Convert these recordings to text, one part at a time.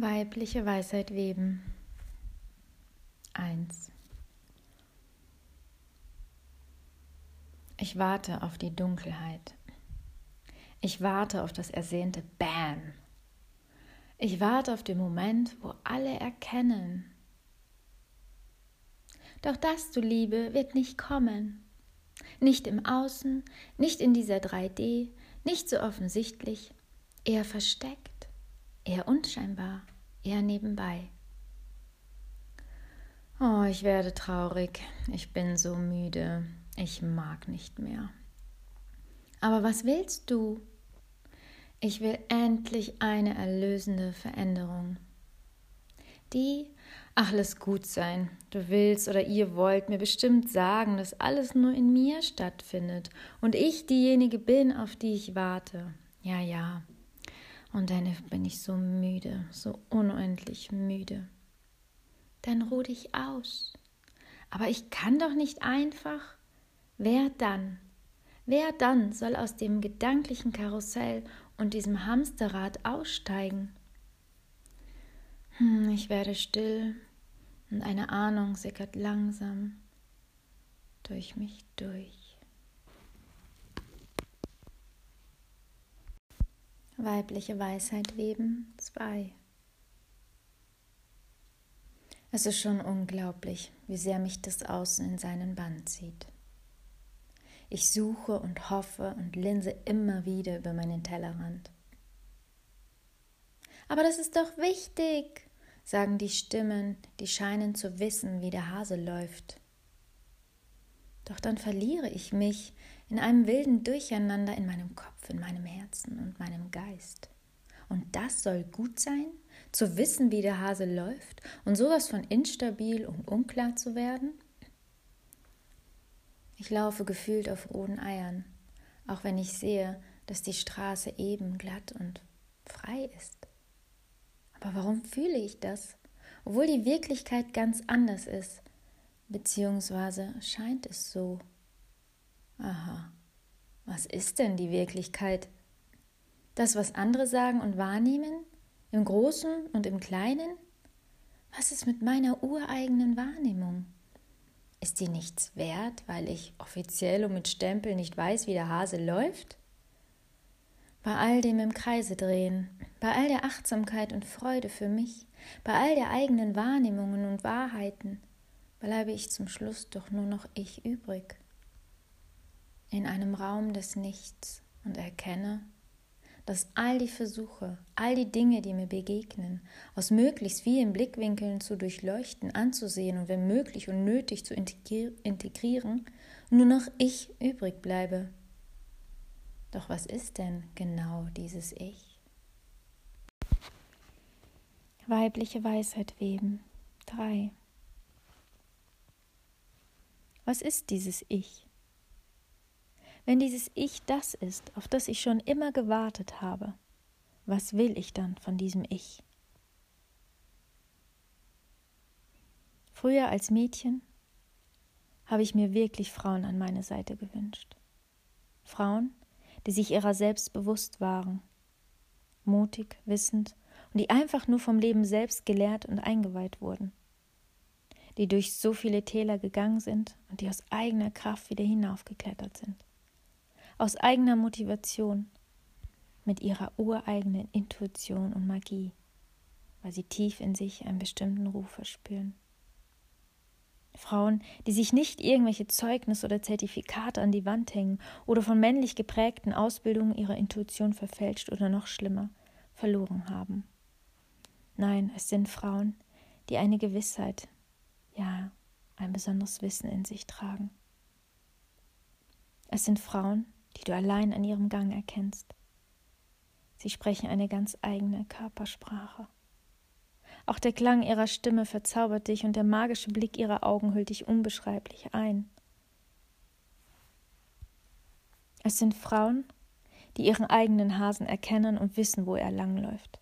Weibliche Weisheit weben. 1. Ich warte auf die Dunkelheit. Ich warte auf das ersehnte Bam. Ich warte auf den Moment, wo alle erkennen. Doch das, du Liebe, wird nicht kommen. Nicht im Außen, nicht in dieser 3D, nicht so offensichtlich, eher versteckt eher unscheinbar, eher nebenbei. Oh, ich werde traurig, ich bin so müde, ich mag nicht mehr. Aber was willst du? Ich will endlich eine erlösende Veränderung. Die, ach, lass gut sein. Du willst oder ihr wollt mir bestimmt sagen, dass alles nur in mir stattfindet und ich diejenige bin, auf die ich warte. Ja, ja, und dann bin ich so müde, so unendlich müde. Dann ruh dich aus. Aber ich kann doch nicht einfach. Wer dann? Wer dann soll aus dem gedanklichen Karussell und diesem Hamsterrad aussteigen? Hm, ich werde still und eine Ahnung sickert langsam durch mich durch. Weibliche Weisheit weben 2. Es ist schon unglaublich, wie sehr mich das Außen in seinen Bann zieht. Ich suche und hoffe und linse immer wieder über meinen Tellerrand. Aber das ist doch wichtig, sagen die Stimmen, die scheinen zu wissen, wie der Hase läuft. Doch dann verliere ich mich in einem wilden Durcheinander in meinem Kopf, in meinem Herzen und meinem Geist. Und das soll gut sein, zu wissen, wie der Hase läuft und sowas von instabil und unklar zu werden? Ich laufe gefühlt auf roten Eiern, auch wenn ich sehe, dass die Straße eben glatt und frei ist. Aber warum fühle ich das, obwohl die Wirklichkeit ganz anders ist, beziehungsweise scheint es so? Aha, was ist denn die Wirklichkeit? Das, was andere sagen und wahrnehmen? Im Großen und im Kleinen? Was ist mit meiner ureigenen Wahrnehmung? Ist die nichts wert, weil ich offiziell und mit Stempel nicht weiß, wie der Hase läuft? Bei all dem im Kreise drehen, bei all der Achtsamkeit und Freude für mich, bei all der eigenen Wahrnehmungen und Wahrheiten, bleibe ich zum Schluss doch nur noch ich übrig in einem Raum des Nichts und erkenne, dass all die Versuche, all die Dinge, die mir begegnen, aus möglichst vielen Blickwinkeln zu durchleuchten, anzusehen und wenn möglich und nötig zu integrieren, nur noch ich übrig bleibe. Doch was ist denn genau dieses Ich? Weibliche Weisheit weben 3. Was ist dieses Ich? Wenn dieses Ich das ist, auf das ich schon immer gewartet habe, was will ich dann von diesem Ich? Früher als Mädchen habe ich mir wirklich Frauen an meine Seite gewünscht. Frauen, die sich ihrer selbst bewusst waren, mutig, wissend und die einfach nur vom Leben selbst gelehrt und eingeweiht wurden, die durch so viele Täler gegangen sind und die aus eigener Kraft wieder hinaufgeklettert sind aus eigener Motivation, mit ihrer ureigenen Intuition und Magie, weil sie tief in sich einen bestimmten Ruf verspüren. Frauen, die sich nicht irgendwelche Zeugnisse oder Zertifikate an die Wand hängen oder von männlich geprägten Ausbildungen ihrer Intuition verfälscht oder noch schlimmer verloren haben. Nein, es sind Frauen, die eine Gewissheit, ja, ein besonderes Wissen in sich tragen. Es sind Frauen, die du allein an ihrem Gang erkennst. Sie sprechen eine ganz eigene Körpersprache. Auch der Klang ihrer Stimme verzaubert dich und der magische Blick ihrer Augen hüllt dich unbeschreiblich ein. Es sind Frauen, die ihren eigenen Hasen erkennen und wissen, wo er langläuft.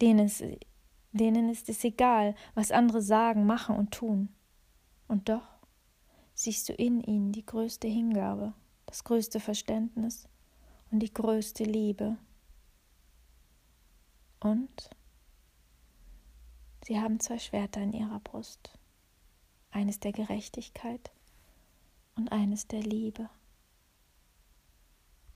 Denen ist, denen ist es egal, was andere sagen, machen und tun. Und doch siehst du in ihnen die größte Hingabe das größte Verständnis und die größte Liebe. Und Sie haben zwei Schwerter in ihrer Brust, eines der Gerechtigkeit und eines der Liebe.